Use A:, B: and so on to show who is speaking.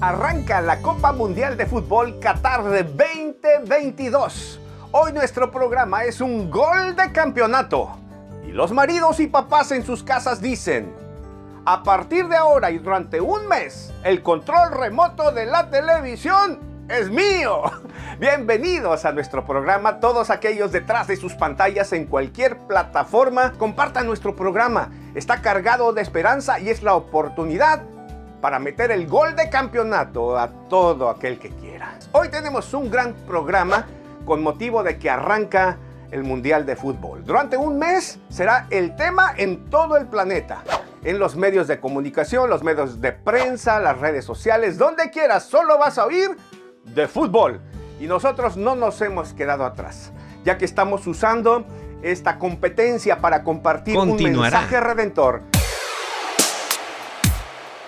A: arranca la Copa Mundial de Fútbol Qatar 2022. Hoy nuestro programa es un gol de campeonato. Y los maridos y papás en sus casas dicen, a partir de ahora y durante un mes, el control remoto de la televisión es mío. Bienvenidos a nuestro programa, todos aquellos detrás de sus pantallas en cualquier plataforma, compartan nuestro programa. Está cargado de esperanza y es la oportunidad para meter el gol de campeonato a todo aquel que quiera. Hoy tenemos un gran programa con motivo de que arranca el Mundial de Fútbol. Durante un mes será el tema en todo el planeta. En los medios de comunicación, los medios de prensa, las redes sociales, donde quieras, solo vas a oír de fútbol. Y nosotros no nos hemos quedado atrás, ya que estamos usando esta competencia para compartir un mensaje redentor